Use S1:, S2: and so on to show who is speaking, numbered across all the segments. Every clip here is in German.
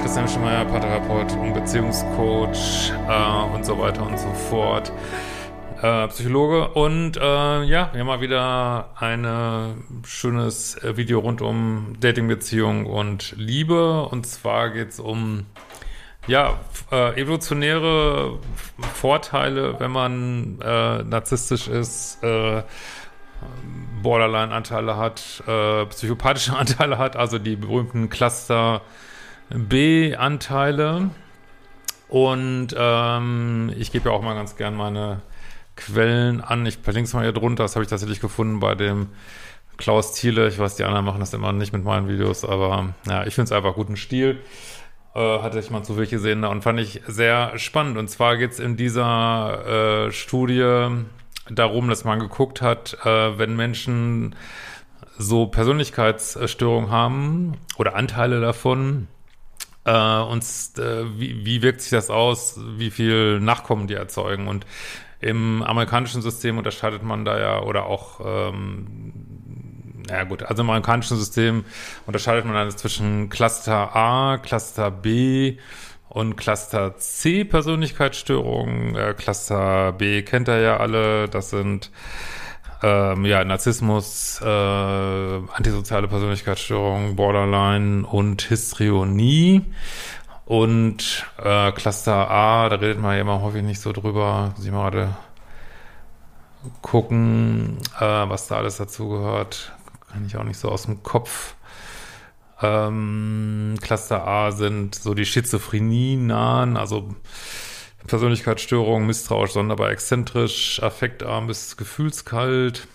S1: Christian Schemeier, Paartherapeut und Beziehungscoach äh, und so weiter und so fort. Äh, Psychologe und äh, ja, wir haben mal wieder ein schönes äh, Video rund um Dating, Beziehung und Liebe. Und zwar geht es um ja, äh, evolutionäre Vorteile, wenn man äh, narzisstisch ist, äh, Borderline-Anteile hat, äh, psychopathische Anteile hat, also die berühmten Cluster B-Anteile. Und ähm, ich gebe ja auch mal ganz gern meine Quellen an. Ich verlinke es mal hier drunter. Das habe ich tatsächlich gefunden bei dem Klaus Thiele. Ich weiß, die anderen machen das immer nicht mit meinen Videos, aber ja, ich finde es einfach guten Stil. Äh, hatte ich mal zufällig gesehen und fand ich sehr spannend. Und zwar geht es in dieser äh, Studie darum, dass man geguckt hat, äh, wenn Menschen so Persönlichkeitsstörungen haben oder Anteile davon, äh, und äh, wie, wie wirkt sich das aus, wie viel Nachkommen die erzeugen. Und im amerikanischen System unterscheidet man da ja, oder auch, ähm, ja gut, also im amerikanischen System unterscheidet man dann zwischen Cluster A, Cluster B und Cluster C Persönlichkeitsstörungen. Äh, Cluster B kennt ihr ja alle, das sind ähm, ja, Narzissmus, äh, antisoziale Persönlichkeitsstörung, Borderline und Histrionie. Und äh, Cluster A, da redet man ja immer häufig nicht so drüber. Muss ich mal gerade gucken, äh, was da alles dazu gehört. Kann ich auch nicht so aus dem Kopf. Ähm, Cluster A sind so die Schizophrenie nahen, also Persönlichkeitsstörung, misstrauisch, sonderbar exzentrisch, affektarm bis gefühlskalt.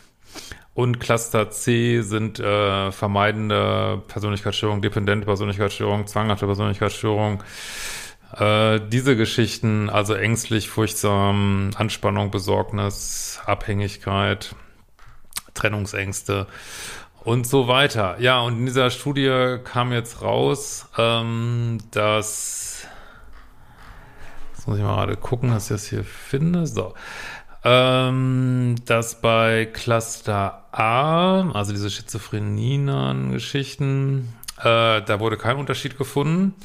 S1: Und Cluster C sind äh, vermeidende Persönlichkeitsstörung, dependente Persönlichkeitsstörung, zwanghafte Persönlichkeitsstörung. Äh, diese Geschichten, also ängstlich, furchtsam, Anspannung, Besorgnis, Abhängigkeit, Trennungsängste und so weiter. Ja, und in dieser Studie kam jetzt raus, ähm, dass Jetzt muss ich mal gerade gucken, dass ich das hier finde. So. Ähm, dass bei Cluster A, also diese Schizophrenie-Geschichten, äh, da wurde kein Unterschied gefunden.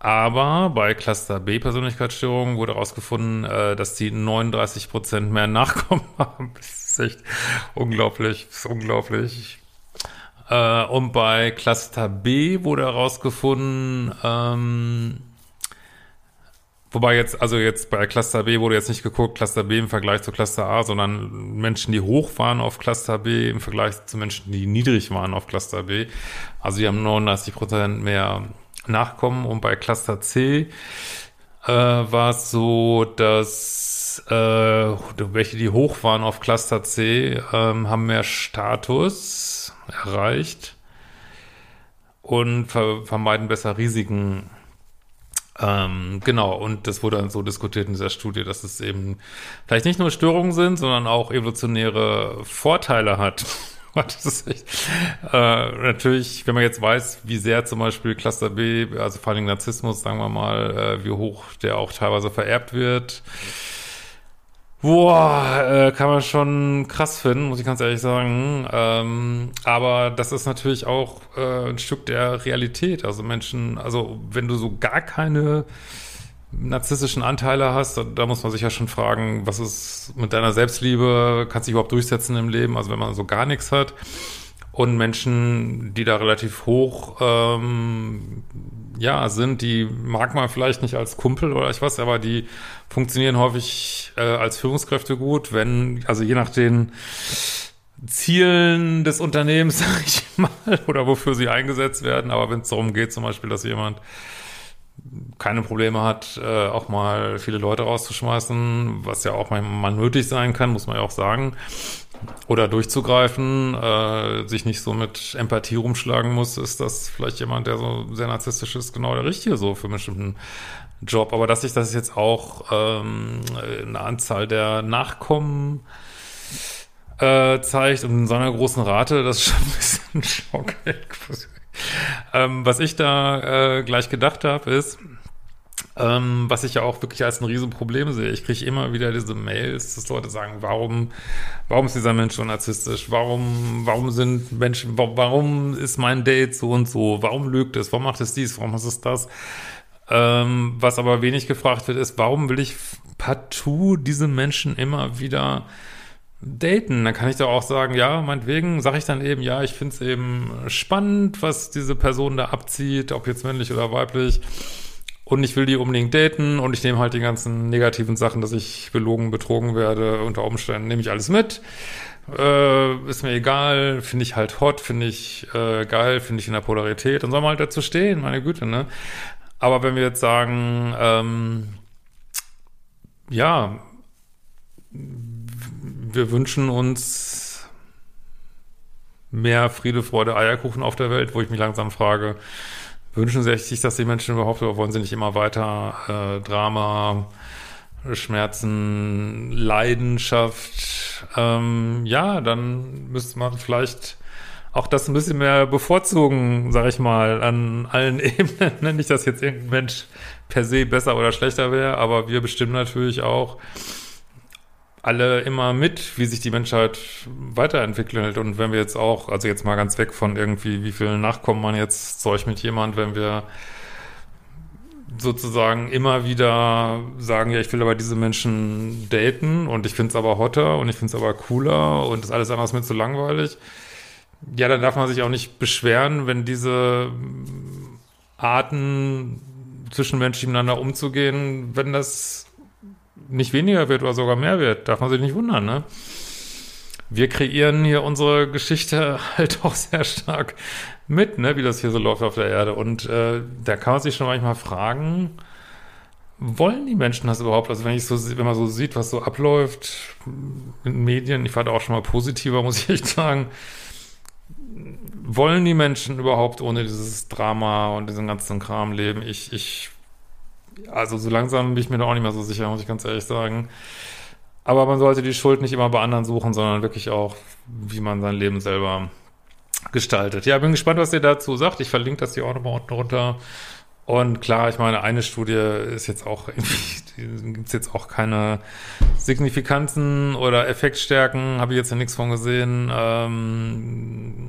S1: Aber bei Cluster B Persönlichkeitsstörungen wurde herausgefunden, äh, dass die 39 Prozent mehr Nachkommen haben. Das ist echt unglaublich, ist unglaublich. Äh, und bei Cluster B wurde herausgefunden, ähm, Wobei jetzt, also jetzt bei Cluster B wurde jetzt nicht geguckt, Cluster B im Vergleich zu Cluster A, sondern Menschen, die hoch waren auf Cluster B im Vergleich zu Menschen, die niedrig waren auf Cluster B. Also die haben 39 Prozent mehr Nachkommen und bei Cluster C äh, war es so, dass äh, welche, die hoch waren auf Cluster C, ähm, haben mehr Status erreicht und ver vermeiden besser Risiken ähm, genau, und das wurde dann so diskutiert in dieser Studie, dass es eben vielleicht nicht nur Störungen sind, sondern auch evolutionäre Vorteile hat. das ist echt, äh, natürlich, wenn man jetzt weiß, wie sehr zum Beispiel Cluster B, also vor allem Narzissmus, sagen wir mal, äh, wie hoch der auch teilweise vererbt wird, Boah, äh, kann man schon krass finden, muss ich ganz ehrlich sagen. Ähm, aber das ist natürlich auch äh, ein Stück der Realität. Also Menschen, also wenn du so gar keine narzisstischen Anteile hast, da, da muss man sich ja schon fragen, was ist mit deiner Selbstliebe, kannst du dich überhaupt durchsetzen im Leben? Also wenn man so gar nichts hat. Und Menschen, die da relativ hoch ähm, ja, sind, die mag man vielleicht nicht als Kumpel oder ich was, aber die funktionieren häufig äh, als Führungskräfte gut, wenn, also je nach den Zielen des Unternehmens, sag ich mal, oder wofür sie eingesetzt werden, aber wenn es darum geht, zum Beispiel, dass jemand keine Probleme hat, äh, auch mal viele Leute rauszuschmeißen, was ja auch mal nötig sein kann, muss man ja auch sagen, oder durchzugreifen, äh, sich nicht so mit Empathie rumschlagen muss, ist das vielleicht jemand, der so sehr narzisstisch ist, genau der Richtige so für einen bestimmten Job. Aber dass sich das jetzt auch ähm, eine Anzahl der Nachkommen äh, zeigt und in so einer großen Rate, das ist schon ein bisschen schockierend. ähm, was ich da äh, gleich gedacht habe, ist, Ähm, was ich ja auch wirklich als ein Riesenproblem sehe. Ich kriege immer wieder diese Mails, dass Leute sagen, warum, warum ist dieser Mensch so narzisstisch? Warum, warum sind Menschen, warum ist mein Date so und so? Warum lügt es? Warum macht es dies? Warum ist es das? Ähm, was aber wenig gefragt wird, ist, warum will ich partout diese Menschen immer wieder daten? Dann kann ich doch auch sagen, ja, meinetwegen sage ich dann eben, ja, ich finde es eben spannend, was diese Person da abzieht, ob jetzt männlich oder weiblich. Und ich will die unbedingt daten und ich nehme halt die ganzen negativen Sachen, dass ich belogen, betrogen werde, unter Umständen nehme ich alles mit. Äh, ist mir egal, finde ich halt hot, finde ich äh, geil, finde ich in der Polarität. Dann soll man halt dazu stehen, meine Güte, ne? Aber wenn wir jetzt sagen, ähm, ja, wir wünschen uns mehr Friede, Freude, Eierkuchen auf der Welt, wo ich mich langsam frage, wünschen sie sich dass die Menschen überhaupt oder wollen sie nicht immer weiter äh, Drama, Schmerzen, Leidenschaft? Ähm, ja, dann müsste man vielleicht auch das ein bisschen mehr bevorzugen, sag ich mal, an allen Ebenen. Nicht, dass jetzt irgendein Mensch per se besser oder schlechter wäre, aber wir bestimmen natürlich auch alle immer mit, wie sich die Menschheit weiterentwickelt. Und wenn wir jetzt auch, also jetzt mal ganz weg von irgendwie, wie viel Nachkommen man jetzt Zeug mit jemand, wenn wir sozusagen immer wieder sagen, ja, ich will aber diese Menschen daten und ich finde es aber hotter und ich finde es aber cooler und das alles andere ist mir zu langweilig ja, dann darf man sich auch nicht beschweren, wenn diese Arten zwischenmenschlich miteinander umzugehen, wenn das nicht weniger wird oder sogar mehr wird, darf man sich nicht wundern, ne? Wir kreieren hier unsere Geschichte halt auch sehr stark mit, ne, wie das hier so läuft auf der Erde. Und äh, da kann man sich schon manchmal fragen, wollen die Menschen das überhaupt? Also wenn ich so, wenn man so sieht, was so abläuft in Medien, ich war da auch schon mal positiver, muss ich echt sagen, wollen die Menschen überhaupt ohne dieses Drama und diesen ganzen Kram leben? Ich, ich, also so langsam bin ich mir da auch nicht mehr so sicher, muss ich ganz ehrlich sagen. Aber man sollte die Schuld nicht immer bei anderen suchen, sondern wirklich auch, wie man sein Leben selber gestaltet. Ja, bin gespannt, was ihr dazu sagt. Ich verlinke das hier auch nochmal unten runter. Und klar, ich meine, eine Studie ist jetzt auch irgendwie, gibt es jetzt auch keine Signifikanzen oder Effektstärken, habe ich jetzt ja nichts von gesehen. Ähm,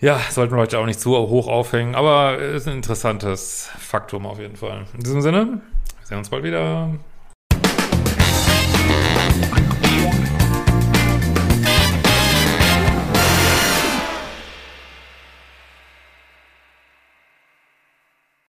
S1: ja, sollten wir heute auch nicht zu hoch aufhängen, aber ist ein interessantes Faktum auf jeden Fall. In diesem Sinne, wir sehen uns bald wieder.